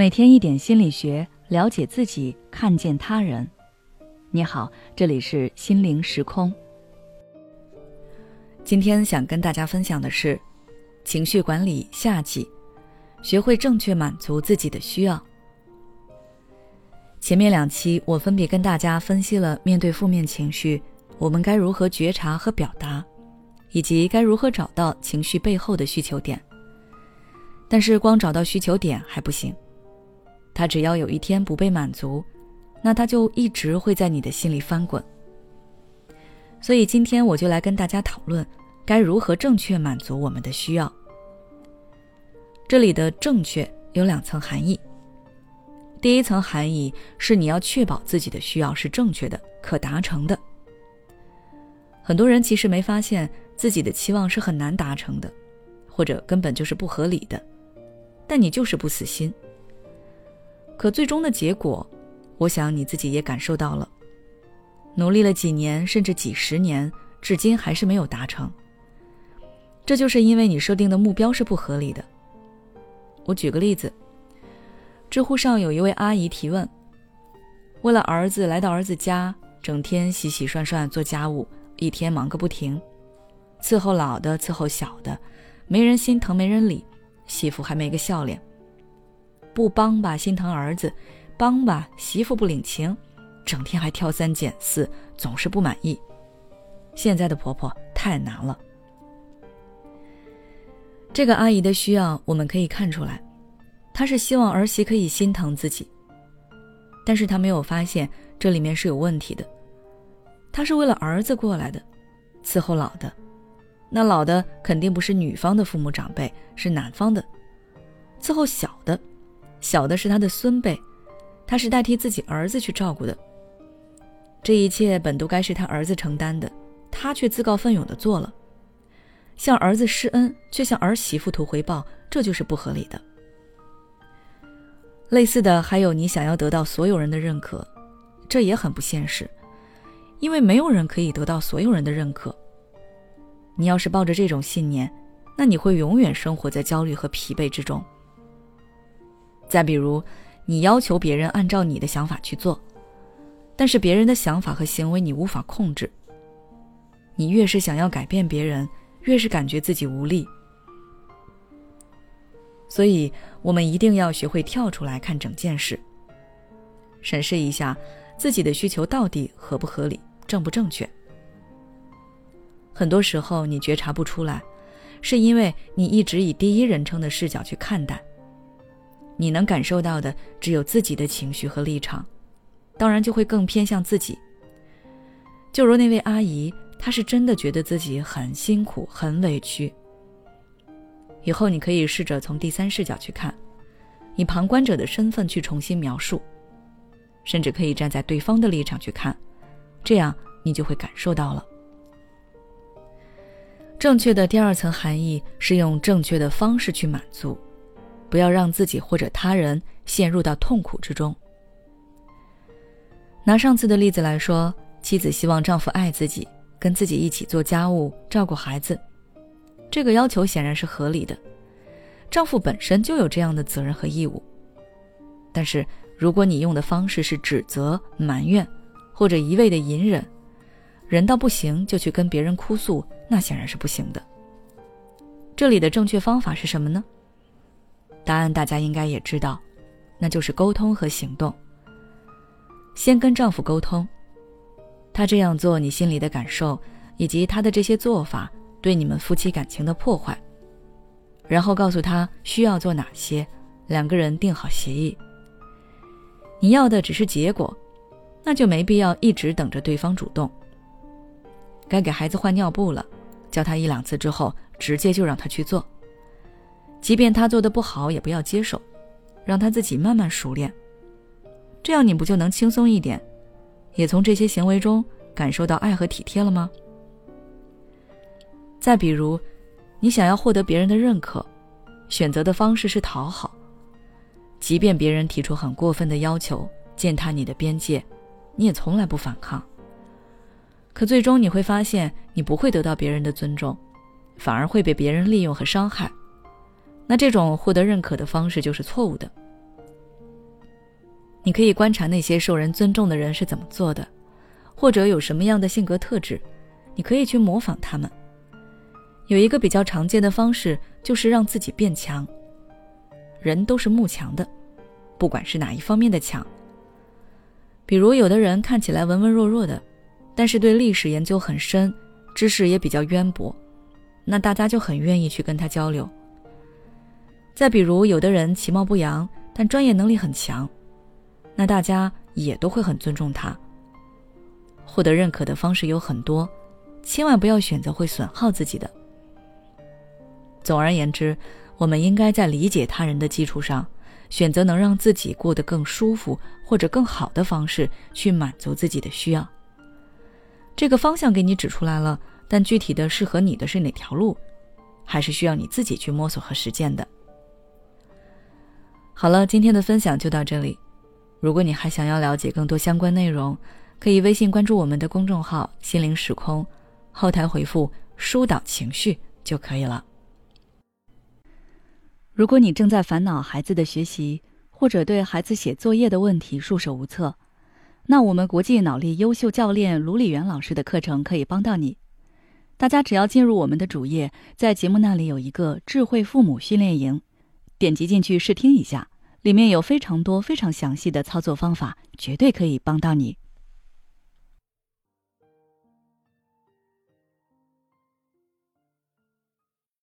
每天一点心理学，了解自己，看见他人。你好，这里是心灵时空。今天想跟大家分享的是情绪管理下集，学会正确满足自己的需要。前面两期我分别跟大家分析了面对负面情绪，我们该如何觉察和表达，以及该如何找到情绪背后的需求点。但是光找到需求点还不行。他只要有一天不被满足，那他就一直会在你的心里翻滚。所以今天我就来跟大家讨论，该如何正确满足我们的需要。这里的正确有两层含义。第一层含义是你要确保自己的需要是正确的、可达成的。很多人其实没发现自己的期望是很难达成的，或者根本就是不合理的，但你就是不死心。可最终的结果，我想你自己也感受到了。努力了几年，甚至几十年，至今还是没有达成。这就是因为你设定的目标是不合理的。我举个例子，知乎上有一位阿姨提问：为了儿子来到儿子家，整天洗洗涮涮做家务，一天忙个不停，伺候老的，伺候小的，没人心疼，没人理，媳妇还没个笑脸。不帮吧，心疼儿子；帮吧，媳妇不领情，整天还挑三拣四，总是不满意。现在的婆婆太难了。这个阿姨的需要我们可以看出来，她是希望儿媳可以心疼自己，但是她没有发现这里面是有问题的。她是为了儿子过来的，伺候老的，那老的肯定不是女方的父母长辈，是男方的，伺候小的。小的是他的孙辈，他是代替自己儿子去照顾的。这一切本都该是他儿子承担的，他却自告奋勇的做了，向儿子施恩，却向儿媳妇图回报，这就是不合理的。类似的还有，你想要得到所有人的认可，这也很不现实，因为没有人可以得到所有人的认可。你要是抱着这种信念，那你会永远生活在焦虑和疲惫之中。再比如，你要求别人按照你的想法去做，但是别人的想法和行为你无法控制。你越是想要改变别人，越是感觉自己无力。所以，我们一定要学会跳出来看整件事，审视一下自己的需求到底合不合理、正不正确。很多时候，你觉察不出来，是因为你一直以第一人称的视角去看待。你能感受到的只有自己的情绪和立场，当然就会更偏向自己。就如那位阿姨，她是真的觉得自己很辛苦、很委屈。以后你可以试着从第三视角去看，以旁观者的身份去重新描述，甚至可以站在对方的立场去看，这样你就会感受到了。正确的第二层含义是用正确的方式去满足。不要让自己或者他人陷入到痛苦之中。拿上次的例子来说，妻子希望丈夫爱自己，跟自己一起做家务、照顾孩子，这个要求显然是合理的。丈夫本身就有这样的责任和义务。但是，如果你用的方式是指责、埋怨，或者一味的隐忍，忍到不行就去跟别人哭诉，那显然是不行的。这里的正确方法是什么呢？答案大家应该也知道，那就是沟通和行动。先跟丈夫沟通，他这样做你心里的感受，以及他的这些做法对你们夫妻感情的破坏。然后告诉他需要做哪些，两个人定好协议。你要的只是结果，那就没必要一直等着对方主动。该给孩子换尿布了，教他一两次之后，直接就让他去做。即便他做的不好，也不要接受，让他自己慢慢熟练。这样你不就能轻松一点，也从这些行为中感受到爱和体贴了吗？再比如，你想要获得别人的认可，选择的方式是讨好，即便别人提出很过分的要求，践踏你的边界，你也从来不反抗。可最终你会发现，你不会得到别人的尊重，反而会被别人利用和伤害。那这种获得认可的方式就是错误的，你可以观察那些受人尊重的人是怎么做的，或者有什么样的性格特质，你可以去模仿他们。有一个比较常见的方式，就是让自己变强。人都是慕强的，不管是哪一方面的强。比如，有的人看起来文文弱弱的，但是对历史研究很深，知识也比较渊博，那大家就很愿意去跟他交流。再比如，有的人其貌不扬，但专业能力很强，那大家也都会很尊重他。获得认可的方式有很多，千万不要选择会损耗自己的。总而言之，我们应该在理解他人的基础上。选择能让自己过得更舒服或者更好的方式去满足自己的需要。这个方向给你指出来了，但具体的适合你的是哪条路，还是需要你自己去摸索和实践的。好了，今天的分享就到这里。如果你还想要了解更多相关内容，可以微信关注我们的公众号“心灵时空”，后台回复“疏导情绪”就可以了。如果你正在烦恼孩子的学习，或者对孩子写作业的问题束手无策，那我们国际脑力优秀教练卢李元老师的课程可以帮到你。大家只要进入我们的主页，在节目那里有一个智慧父母训练营，点击进去试听一下，里面有非常多非常详细的操作方法，绝对可以帮到你。